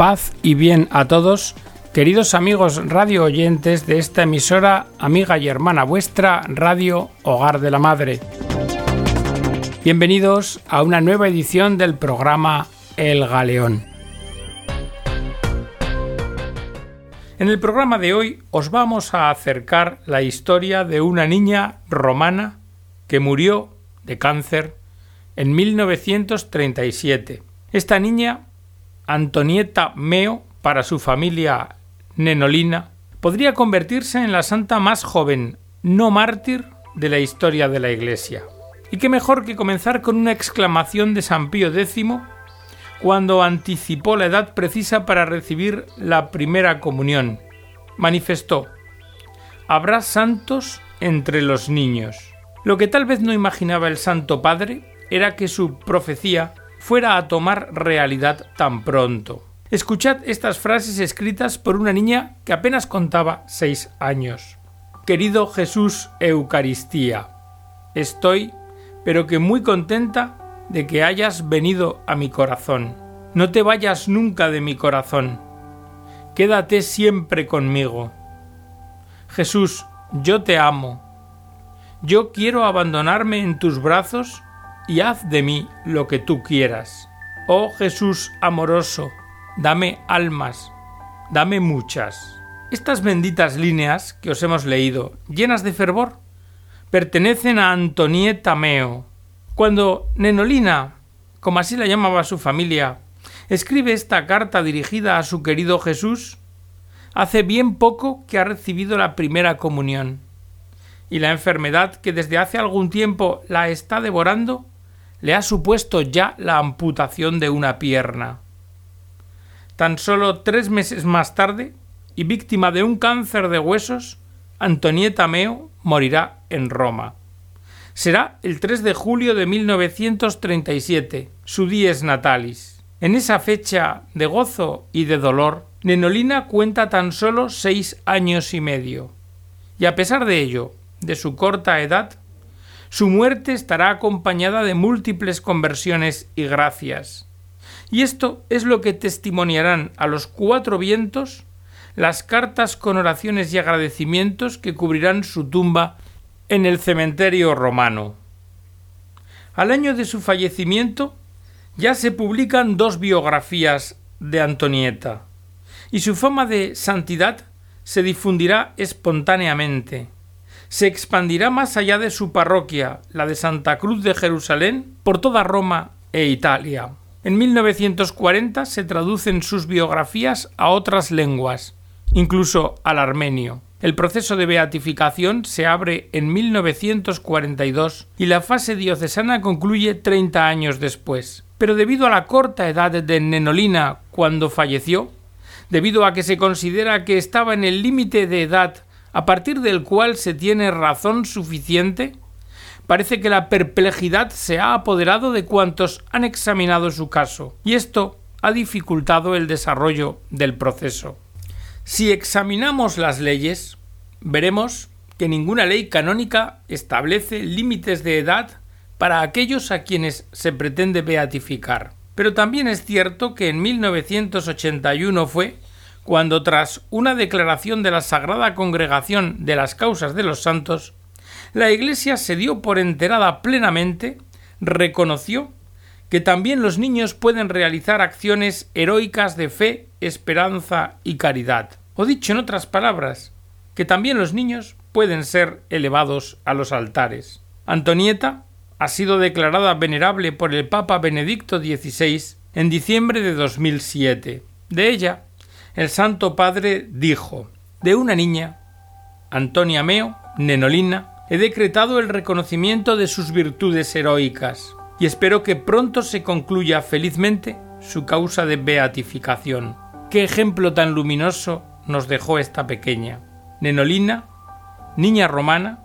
Paz y bien a todos, queridos amigos radio oyentes de esta emisora, amiga y hermana vuestra, Radio Hogar de la Madre. Bienvenidos a una nueva edición del programa El Galeón. En el programa de hoy os vamos a acercar la historia de una niña romana que murió de cáncer en 1937. Esta niña Antonieta Meo, para su familia nenolina, podría convertirse en la santa más joven, no mártir, de la historia de la Iglesia. Y qué mejor que comenzar con una exclamación de San Pío X cuando anticipó la edad precisa para recibir la primera comunión. Manifestó, habrá santos entre los niños. Lo que tal vez no imaginaba el Santo Padre era que su profecía fuera a tomar realidad tan pronto. Escuchad estas frases escritas por una niña que apenas contaba seis años. Querido Jesús Eucaristía, estoy, pero que muy contenta de que hayas venido a mi corazón. No te vayas nunca de mi corazón. Quédate siempre conmigo. Jesús, yo te amo. Yo quiero abandonarme en tus brazos y haz de mí lo que tú quieras. Oh Jesús amoroso, dame almas, dame muchas. Estas benditas líneas que os hemos leído, llenas de fervor, pertenecen a Antonieta Meo. Cuando Nenolina, como así la llamaba su familia, escribe esta carta dirigida a su querido Jesús, hace bien poco que ha recibido la primera comunión, y la enfermedad que desde hace algún tiempo la está devorando le ha supuesto ya la amputación de una pierna. Tan solo tres meses más tarde, y víctima de un cáncer de huesos, Antonieta Meo morirá en Roma. Será el 3 de julio de 1937, su dies natalis. En esa fecha de gozo y de dolor, Nenolina cuenta tan solo seis años y medio. Y a pesar de ello, de su corta edad, su muerte estará acompañada de múltiples conversiones y gracias. Y esto es lo que testimoniarán a los cuatro vientos las cartas con oraciones y agradecimientos que cubrirán su tumba en el cementerio romano. Al año de su fallecimiento ya se publican dos biografías de Antonieta, y su fama de santidad se difundirá espontáneamente se expandirá más allá de su parroquia, la de Santa Cruz de Jerusalén, por toda Roma e Italia. En 1940 se traducen sus biografías a otras lenguas, incluso al armenio. El proceso de beatificación se abre en 1942 y la fase diocesana concluye 30 años después. Pero debido a la corta edad de Nenolina cuando falleció, debido a que se considera que estaba en el límite de edad a partir del cual se tiene razón suficiente, parece que la perplejidad se ha apoderado de cuantos han examinado su caso, y esto ha dificultado el desarrollo del proceso. Si examinamos las leyes, veremos que ninguna ley canónica establece límites de edad para aquellos a quienes se pretende beatificar. Pero también es cierto que en 1981 fue cuando tras una declaración de la Sagrada Congregación de las Causas de los Santos, la Iglesia se dio por enterada plenamente, reconoció que también los niños pueden realizar acciones heroicas de fe, esperanza y caridad. O dicho en otras palabras, que también los niños pueden ser elevados a los altares. Antonieta ha sido declarada venerable por el Papa Benedicto XVI en diciembre de 2007. De ella el Santo Padre dijo De una niña, Antonia Meo, Nenolina, he decretado el reconocimiento de sus virtudes heroicas y espero que pronto se concluya felizmente su causa de beatificación. Qué ejemplo tan luminoso nos dejó esta pequeña. Nenolina, niña romana,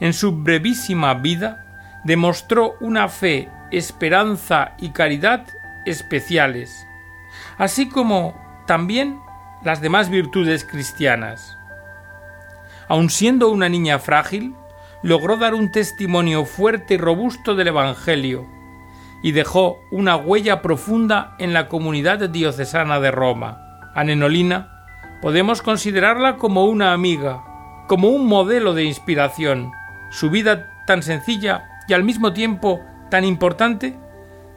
en su brevísima vida demostró una fe, esperanza y caridad especiales, así como también las demás virtudes cristianas. Aun siendo una niña frágil, logró dar un testimonio fuerte y robusto del Evangelio, y dejó una huella profunda en la comunidad diocesana de Roma. A Nenolina podemos considerarla como una amiga, como un modelo de inspiración. Su vida tan sencilla y al mismo tiempo tan importante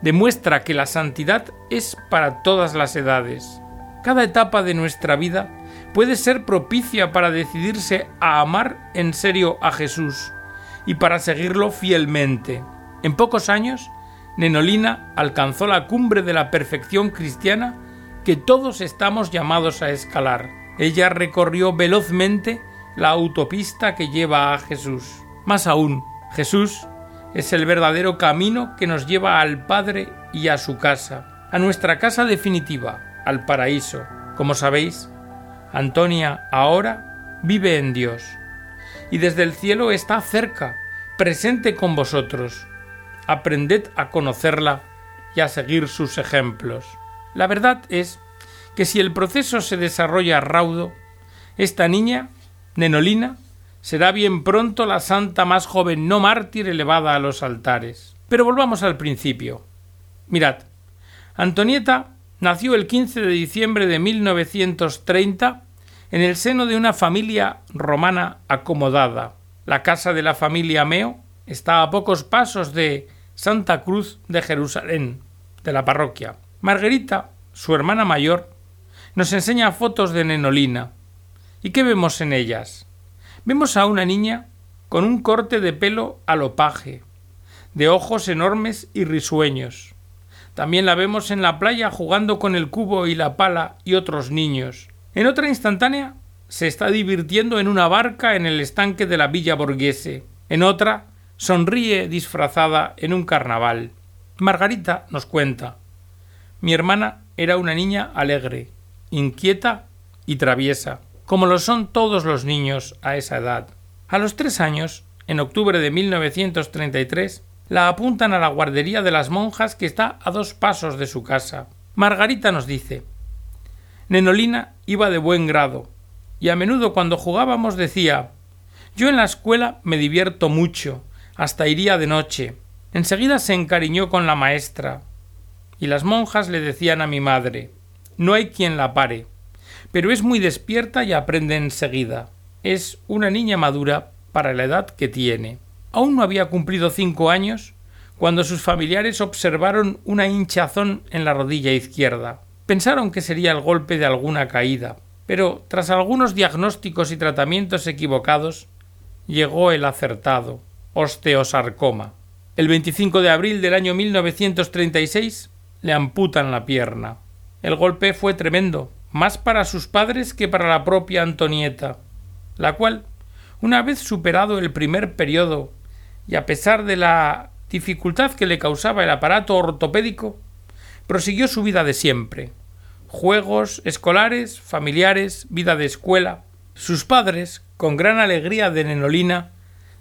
demuestra que la santidad es para todas las edades. Cada etapa de nuestra vida puede ser propicia para decidirse a amar en serio a Jesús y para seguirlo fielmente. En pocos años, Nenolina alcanzó la cumbre de la perfección cristiana que todos estamos llamados a escalar. Ella recorrió velozmente la autopista que lleva a Jesús. Más aún, Jesús es el verdadero camino que nos lleva al Padre y a su casa, a nuestra casa definitiva, al paraíso. Como sabéis, Antonia ahora vive en Dios y desde el cielo está cerca, presente con vosotros. Aprended a conocerla y a seguir sus ejemplos. La verdad es que si el proceso se desarrolla raudo, esta niña, Nenolina, será bien pronto la santa más joven no mártir elevada a los altares. Pero volvamos al principio. Mirad, Antonieta nació el 15 de diciembre de 1930 en el seno de una familia romana acomodada. La casa de la familia Meo está a pocos pasos de Santa Cruz de Jerusalén, de la parroquia. Margarita, su hermana mayor, nos enseña fotos de Nenolina. ¿Y qué vemos en ellas? Vemos a una niña con un corte de pelo alopaje, de ojos enormes y risueños. También la vemos en la playa jugando con el cubo y la pala y otros niños. En otra instantánea se está divirtiendo en una barca en el estanque de la Villa Borghese. En otra sonríe disfrazada en un carnaval. Margarita nos cuenta. Mi hermana era una niña alegre, inquieta y traviesa, como lo son todos los niños a esa edad. A los tres años, en octubre de 1933, la apuntan a la guardería de las monjas que está a dos pasos de su casa. Margarita nos dice Nenolina iba de buen grado, y a menudo cuando jugábamos decía Yo en la escuela me divierto mucho, hasta iría de noche. Enseguida se encariñó con la maestra, y las monjas le decían a mi madre No hay quien la pare, pero es muy despierta y aprende enseguida. Es una niña madura para la edad que tiene. Aún no había cumplido cinco años cuando sus familiares observaron una hinchazón en la rodilla izquierda. Pensaron que sería el golpe de alguna caída, pero tras algunos diagnósticos y tratamientos equivocados, llegó el acertado, osteosarcoma. El 25 de abril del año 1936 le amputan la pierna. El golpe fue tremendo, más para sus padres que para la propia Antonieta, la cual, una vez superado el primer periodo y a pesar de la dificultad que le causaba el aparato ortopédico, prosiguió su vida de siempre, juegos escolares, familiares, vida de escuela. Sus padres, con gran alegría de Nenolina,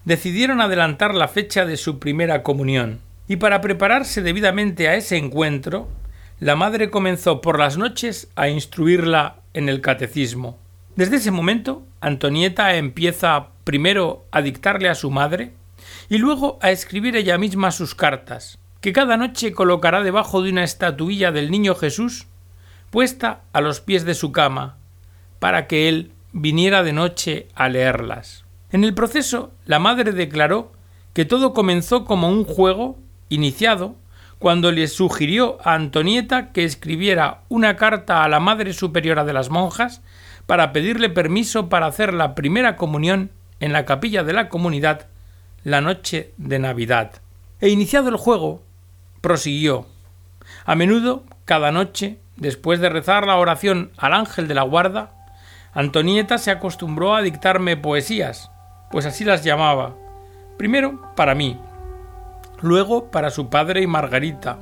decidieron adelantar la fecha de su primera comunión, y para prepararse debidamente a ese encuentro, la madre comenzó por las noches a instruirla en el catecismo. Desde ese momento, Antonieta empieza primero a dictarle a su madre y luego a escribir ella misma sus cartas, que cada noche colocará debajo de una estatuilla del niño Jesús puesta a los pies de su cama, para que él viniera de noche a leerlas. En el proceso, la madre declaró que todo comenzó como un juego iniciado cuando le sugirió a Antonieta que escribiera una carta a la Madre Superiora de las Monjas para pedirle permiso para hacer la primera comunión en la capilla de la comunidad la noche de Navidad. E iniciado el juego, prosiguió. A menudo, cada noche, Después de rezar la oración al ángel de la guarda, Antonieta se acostumbró a dictarme poesías, pues así las llamaba. Primero para mí, luego para su padre y Margarita,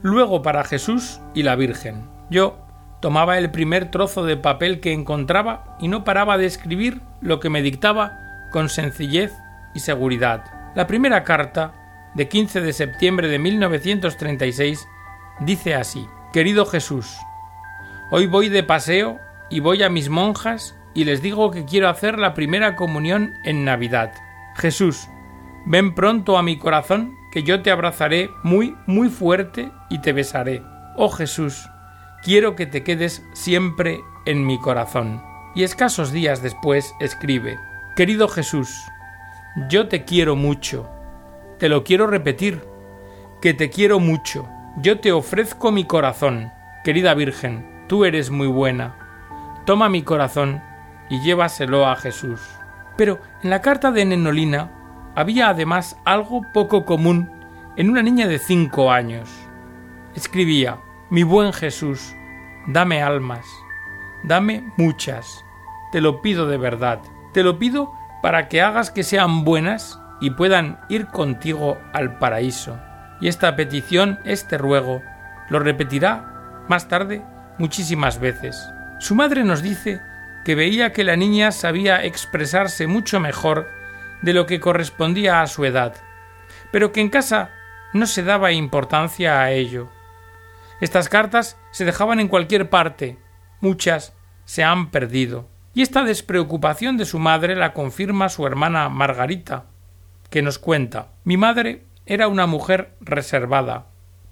luego para Jesús y la Virgen. Yo tomaba el primer trozo de papel que encontraba y no paraba de escribir lo que me dictaba con sencillez y seguridad. La primera carta, de 15 de septiembre de 1936, dice así Querido Jesús, hoy voy de paseo y voy a mis monjas y les digo que quiero hacer la primera comunión en Navidad. Jesús, ven pronto a mi corazón que yo te abrazaré muy, muy fuerte y te besaré. Oh Jesús, quiero que te quedes siempre en mi corazón. Y escasos días después escribe, Querido Jesús, yo te quiero mucho. Te lo quiero repetir, que te quiero mucho. Yo te ofrezco mi corazón. Querida Virgen, tú eres muy buena. Toma mi corazón y llévaselo a Jesús. Pero en la carta de Nenolina había además algo poco común en una niña de cinco años. Escribía Mi buen Jesús, dame almas, dame muchas, te lo pido de verdad, te lo pido para que hagas que sean buenas y puedan ir contigo al paraíso. Y esta petición, este ruego, lo repetirá más tarde muchísimas veces. Su madre nos dice que veía que la niña sabía expresarse mucho mejor de lo que correspondía a su edad, pero que en casa no se daba importancia a ello. Estas cartas se dejaban en cualquier parte, muchas se han perdido, y esta despreocupación de su madre la confirma su hermana Margarita, que nos cuenta Mi madre era una mujer reservada,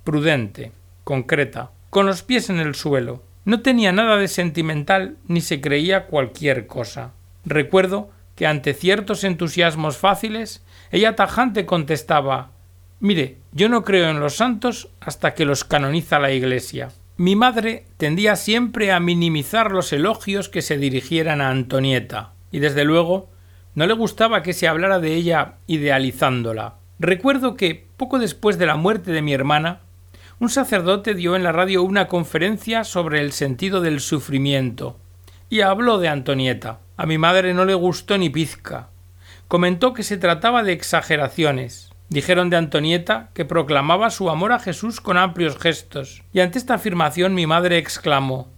prudente, concreta, con los pies en el suelo, no tenía nada de sentimental ni se creía cualquier cosa. Recuerdo que ante ciertos entusiasmos fáciles, ella tajante contestaba Mire, yo no creo en los santos hasta que los canoniza la Iglesia. Mi madre tendía siempre a minimizar los elogios que se dirigieran a Antonieta, y desde luego no le gustaba que se hablara de ella idealizándola. Recuerdo que, poco después de la muerte de mi hermana, un sacerdote dio en la radio una conferencia sobre el sentido del sufrimiento y habló de Antonieta. A mi madre no le gustó ni pizca. Comentó que se trataba de exageraciones. Dijeron de Antonieta que proclamaba su amor a Jesús con amplios gestos. Y ante esta afirmación mi madre exclamó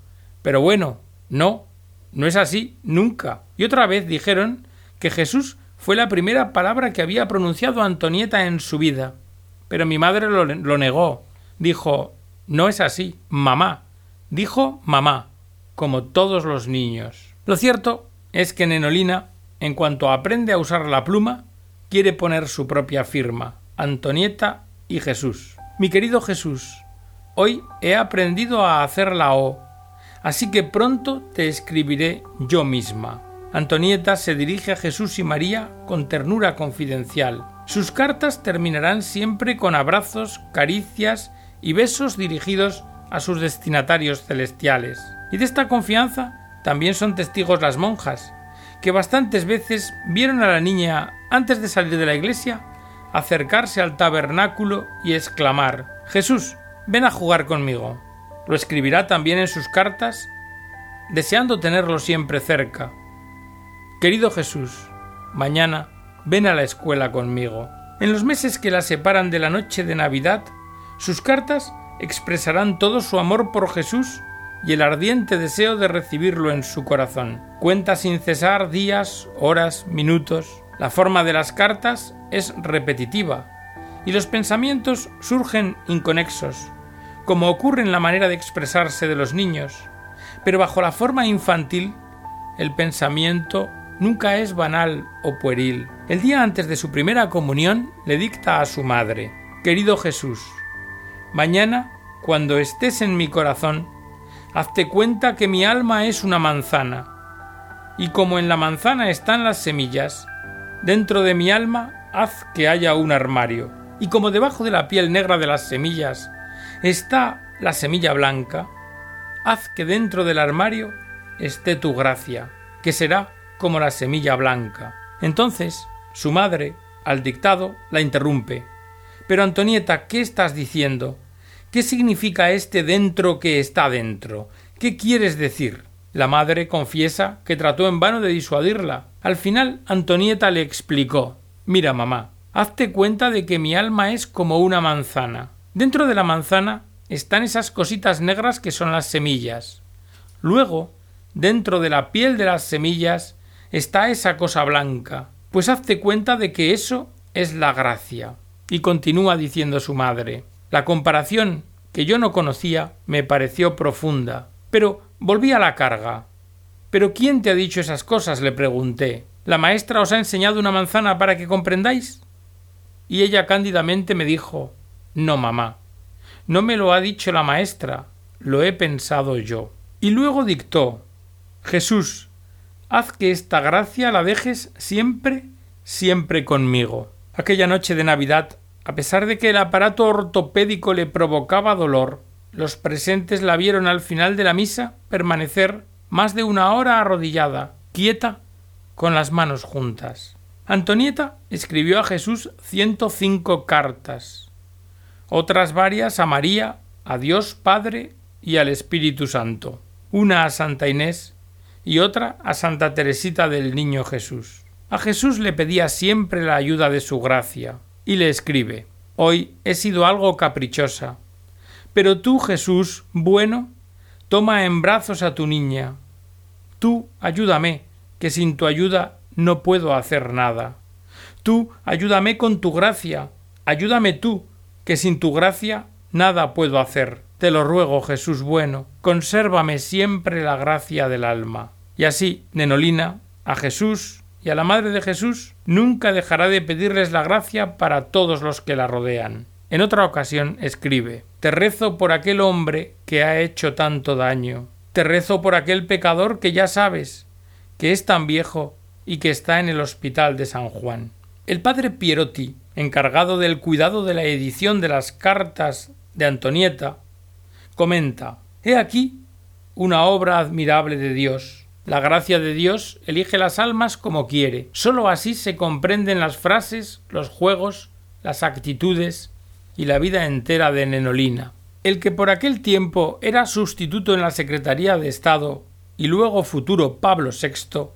Pero bueno, no, no es así, nunca. Y otra vez dijeron que Jesús fue la primera palabra que había pronunciado Antonieta en su vida. Pero mi madre lo, lo negó dijo No es así, mamá. Dijo mamá, como todos los niños. Lo cierto es que Nenolina, en cuanto aprende a usar la pluma, quiere poner su propia firma, Antonieta y Jesús. Mi querido Jesús, hoy he aprendido a hacer la O, así que pronto te escribiré yo misma. Antonieta se dirige a Jesús y María con ternura confidencial. Sus cartas terminarán siempre con abrazos, caricias y besos dirigidos a sus destinatarios celestiales. Y de esta confianza también son testigos las monjas, que bastantes veces vieron a la niña, antes de salir de la iglesia, acercarse al tabernáculo y exclamar Jesús, ven a jugar conmigo. Lo escribirá también en sus cartas, deseando tenerlo siempre cerca. Querido Jesús, mañana ven a la escuela conmigo. En los meses que la separan de la noche de Navidad, sus cartas expresarán todo su amor por Jesús y el ardiente deseo de recibirlo en su corazón. Cuenta sin cesar días, horas, minutos. La forma de las cartas es repetitiva y los pensamientos surgen inconexos, como ocurre en la manera de expresarse de los niños. Pero bajo la forma infantil, el pensamiento nunca es banal o pueril. El día antes de su primera comunión le dicta a su madre Querido Jesús, Mañana, cuando estés en mi corazón, hazte cuenta que mi alma es una manzana, y como en la manzana están las semillas, dentro de mi alma haz que haya un armario, y como debajo de la piel negra de las semillas está la semilla blanca, haz que dentro del armario esté tu gracia, que será como la semilla blanca. Entonces, su madre, al dictado, la interrumpe. Pero Antonieta, ¿qué estás diciendo? ¿Qué significa este dentro que está dentro? ¿Qué quieres decir? La madre confiesa que trató en vano de disuadirla. Al final, Antonieta le explicó Mira, mamá, hazte cuenta de que mi alma es como una manzana. Dentro de la manzana están esas cositas negras que son las semillas. Luego, dentro de la piel de las semillas está esa cosa blanca. Pues hazte cuenta de que eso es la gracia. Y continúa diciendo su madre la comparación, que yo no conocía, me pareció profunda. Pero volví a la carga. ¿Pero quién te ha dicho esas cosas? le pregunté. ¿La maestra os ha enseñado una manzana para que comprendáis? y ella cándidamente me dijo No, mamá, no me lo ha dicho la maestra, lo he pensado yo. Y luego dictó Jesús, haz que esta gracia la dejes siempre, siempre conmigo. Aquella noche de Navidad, a pesar de que el aparato ortopédico le provocaba dolor, los presentes la vieron al final de la misa permanecer más de una hora arrodillada, quieta, con las manos juntas. Antonieta escribió a Jesús ciento cinco cartas, otras varias a María, a Dios Padre y al Espíritu Santo, una a Santa Inés y otra a Santa Teresita del Niño Jesús. A Jesús le pedía siempre la ayuda de su gracia, y le escribe Hoy he sido algo caprichosa, pero tú, Jesús, bueno, toma en brazos a tu niña. Tú ayúdame, que sin tu ayuda no puedo hacer nada. Tú ayúdame con tu gracia, ayúdame tú, que sin tu gracia nada puedo hacer. Te lo ruego, Jesús bueno, consérvame siempre la gracia del alma. Y así, Nenolina, a Jesús y a la Madre de Jesús nunca dejará de pedirles la gracia para todos los que la rodean. En otra ocasión escribe Te rezo por aquel hombre que ha hecho tanto daño. Te rezo por aquel pecador que ya sabes, que es tan viejo y que está en el hospital de San Juan. El padre Pierotti, encargado del cuidado de la edición de las cartas de Antonieta, comenta He aquí una obra admirable de Dios. La gracia de Dios elige las almas como quiere. Sólo así se comprenden las frases, los juegos, las actitudes y la vida entera de Nenolina. El que por aquel tiempo era sustituto en la Secretaría de Estado y luego futuro Pablo VI,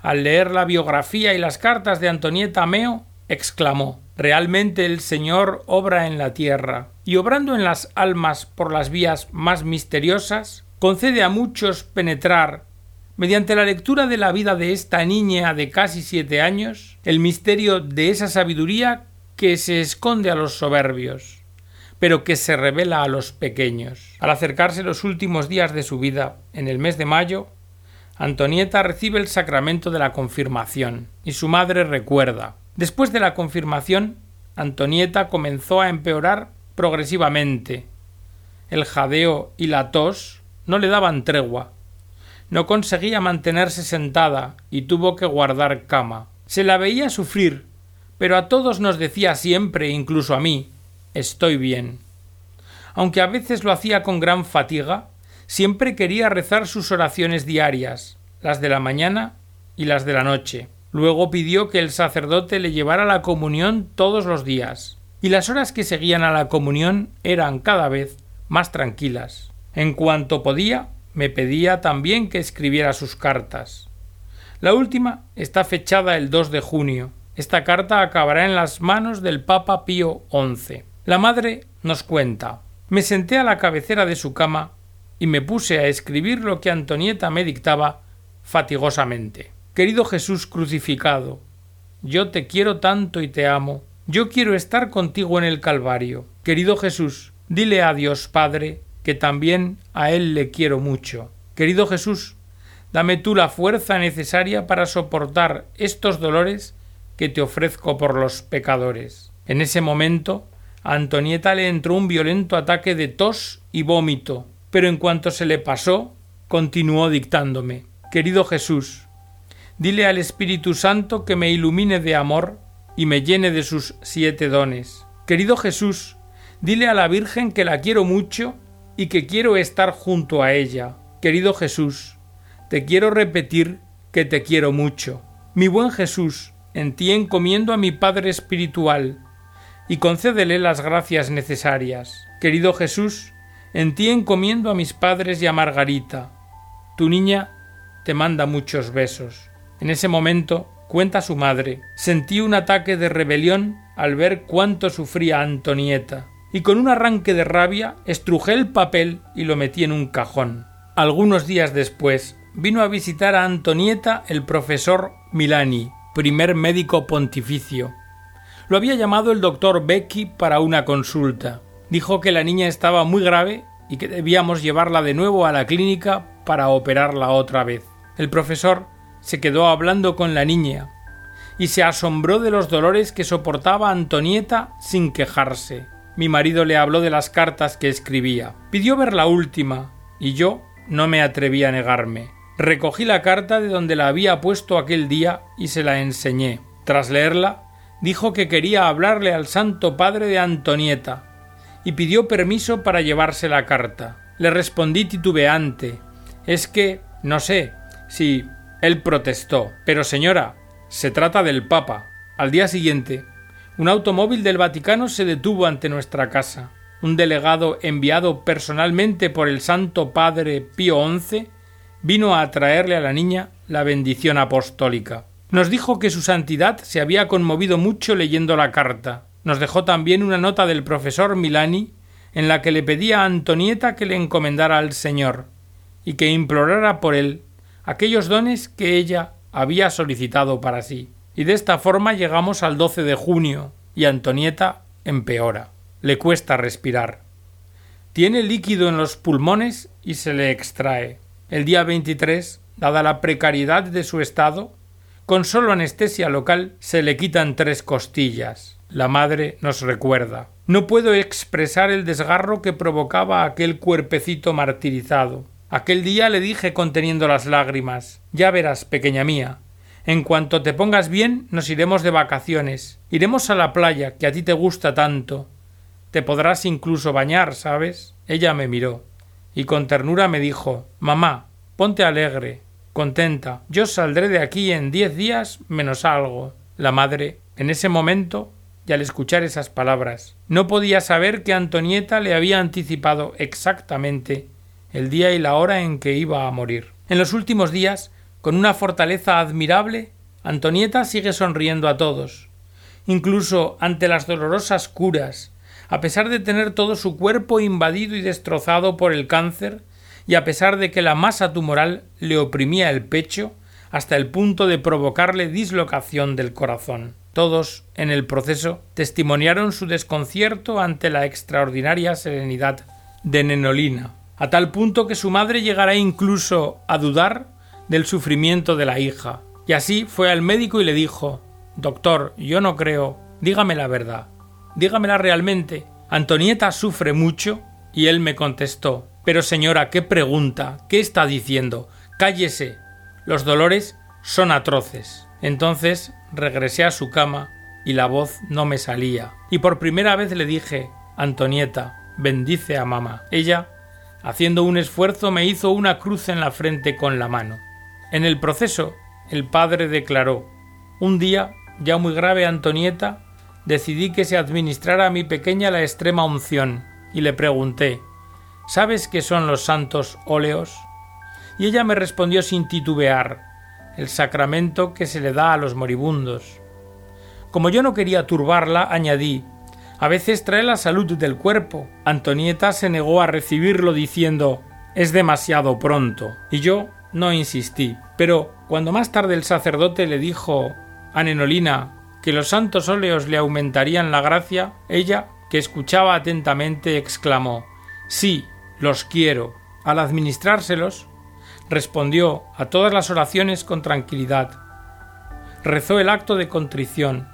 al leer la biografía y las cartas de Antonieta Meo, exclamó Realmente el Señor obra en la tierra, y obrando en las almas por las vías más misteriosas, concede a muchos penetrar, mediante la lectura de la vida de esta niña de casi siete años, el misterio de esa sabiduría que se esconde a los soberbios, pero que se revela a los pequeños. Al acercarse los últimos días de su vida, en el mes de mayo, Antonieta recibe el sacramento de la confirmación, y su madre recuerda Después de la confirmación, Antonieta comenzó a empeorar progresivamente. El jadeo y la tos no le daban tregua. No conseguía mantenerse sentada y tuvo que guardar cama. Se la veía sufrir, pero a todos nos decía siempre, incluso a mí, estoy bien. Aunque a veces lo hacía con gran fatiga, siempre quería rezar sus oraciones diarias, las de la mañana y las de la noche. Luego pidió que el sacerdote le llevara la comunión todos los días, y las horas que seguían a la comunión eran cada vez más tranquilas. En cuanto podía, me pedía también que escribiera sus cartas. La última está fechada el 2 de junio. Esta carta acabará en las manos del Papa Pío XI. La madre nos cuenta Me senté a la cabecera de su cama y me puse a escribir lo que Antonieta me dictaba fatigosamente. Querido Jesús crucificado, yo te quiero tanto y te amo. Yo quiero estar contigo en el Calvario. Querido Jesús, dile a Dios Padre que también a Él le quiero mucho. Querido Jesús, dame tú la fuerza necesaria para soportar estos dolores que te ofrezco por los pecadores. En ese momento, a Antonieta le entró un violento ataque de tos y vómito, pero en cuanto se le pasó, continuó dictándome Querido Jesús, Dile al Espíritu Santo que me ilumine de amor y me llene de sus siete dones. Querido Jesús, dile a la Virgen que la quiero mucho y que quiero estar junto a ella. Querido Jesús, te quiero repetir que te quiero mucho. Mi buen Jesús, en ti encomiendo a mi Padre Espiritual, y concédele las gracias necesarias. Querido Jesús, en ti encomiendo a mis padres y a Margarita. Tu niña te manda muchos besos. En ese momento, cuenta su madre, sentí un ataque de rebelión al ver cuánto sufría Antonieta, y con un arranque de rabia estrujé el papel y lo metí en un cajón. Algunos días después vino a visitar a Antonieta el profesor Milani, primer médico pontificio. Lo había llamado el doctor Becky para una consulta. Dijo que la niña estaba muy grave y que debíamos llevarla de nuevo a la clínica para operarla otra vez. El profesor se quedó hablando con la niña, y se asombró de los dolores que soportaba Antonieta sin quejarse. Mi marido le habló de las cartas que escribía. Pidió ver la última, y yo no me atreví a negarme. Recogí la carta de donde la había puesto aquel día y se la enseñé. Tras leerla, dijo que quería hablarle al Santo Padre de Antonieta, y pidió permiso para llevarse la carta. Le respondí titubeante. Es que, no sé, si él protestó. Pero señora, se trata del Papa. Al día siguiente, un automóvil del Vaticano se detuvo ante nuestra casa. Un delegado enviado personalmente por el Santo Padre Pío XI vino a traerle a la niña la bendición apostólica. Nos dijo que su santidad se había conmovido mucho leyendo la carta. Nos dejó también una nota del profesor Milani en la que le pedía a Antonieta que le encomendara al Señor y que implorara por él aquellos dones que ella había solicitado para sí. Y de esta forma llegamos al 12 de junio y Antonieta empeora. Le cuesta respirar. Tiene líquido en los pulmones y se le extrae. El día 23, dada la precariedad de su estado, con solo anestesia local se le quitan tres costillas. La madre nos recuerda. No puedo expresar el desgarro que provocaba aquel cuerpecito martirizado. Aquel día le dije conteniendo las lágrimas Ya verás, pequeña mía. En cuanto te pongas bien, nos iremos de vacaciones. Iremos a la playa, que a ti te gusta tanto. Te podrás incluso bañar, ¿sabes? Ella me miró y con ternura me dijo Mamá, ponte alegre, contenta. Yo saldré de aquí en diez días menos algo. La madre, en ese momento, y al escuchar esas palabras, no podía saber que Antonieta le había anticipado exactamente el día y la hora en que iba a morir. En los últimos días, con una fortaleza admirable, Antonieta sigue sonriendo a todos, incluso ante las dolorosas curas, a pesar de tener todo su cuerpo invadido y destrozado por el cáncer, y a pesar de que la masa tumoral le oprimía el pecho hasta el punto de provocarle dislocación del corazón. Todos, en el proceso, testimoniaron su desconcierto ante la extraordinaria serenidad de Nenolina, a tal punto que su madre llegará incluso a dudar del sufrimiento de la hija. Y así fue al médico y le dijo Doctor, yo no creo. Dígame la verdad. Dígamela realmente. Antonieta sufre mucho. Y él me contestó Pero señora, ¿qué pregunta? ¿Qué está diciendo? Cállese. Los dolores son atroces. Entonces regresé a su cama y la voz no me salía. Y por primera vez le dije Antonieta, bendice a mamá. Ella Haciendo un esfuerzo me hizo una cruz en la frente con la mano. En el proceso, el padre declaró Un día, ya muy grave Antonieta, decidí que se administrara a mi pequeña la extrema unción, y le pregunté ¿Sabes qué son los santos óleos? Y ella me respondió sin titubear el sacramento que se le da a los moribundos. Como yo no quería turbarla, añadí a veces trae la salud del cuerpo. Antonieta se negó a recibirlo diciendo es demasiado pronto. Y yo no insistí. Pero cuando más tarde el sacerdote le dijo a Nenolina que los santos óleos le aumentarían la gracia, ella, que escuchaba atentamente, exclamó Sí, los quiero. Al administrárselos, respondió a todas las oraciones con tranquilidad. Rezó el acto de contrición,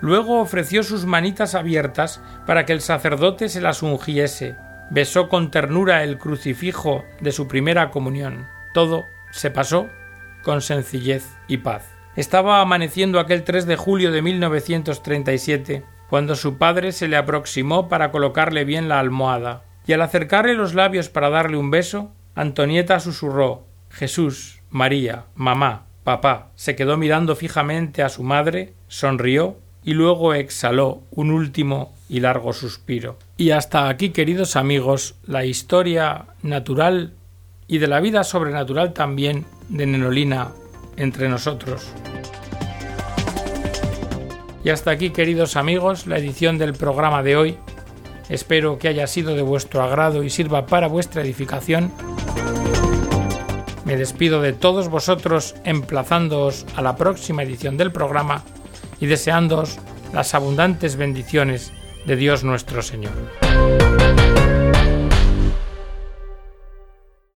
Luego ofreció sus manitas abiertas para que el sacerdote se las ungiese. Besó con ternura el crucifijo de su primera comunión. Todo se pasó con sencillez y paz. Estaba amaneciendo aquel 3 de julio de 1937 cuando su padre se le aproximó para colocarle bien la almohada, y al acercarle los labios para darle un beso, Antonieta susurró Jesús, María, mamá, papá. Se quedó mirando fijamente a su madre, sonrió y luego exhaló un último y largo suspiro. Y hasta aquí, queridos amigos, la historia natural y de la vida sobrenatural también de Nenolina entre nosotros. Y hasta aquí, queridos amigos, la edición del programa de hoy. Espero que haya sido de vuestro agrado y sirva para vuestra edificación. Me despido de todos vosotros emplazándoos a la próxima edición del programa y deseándoos las abundantes bendiciones de Dios nuestro Señor.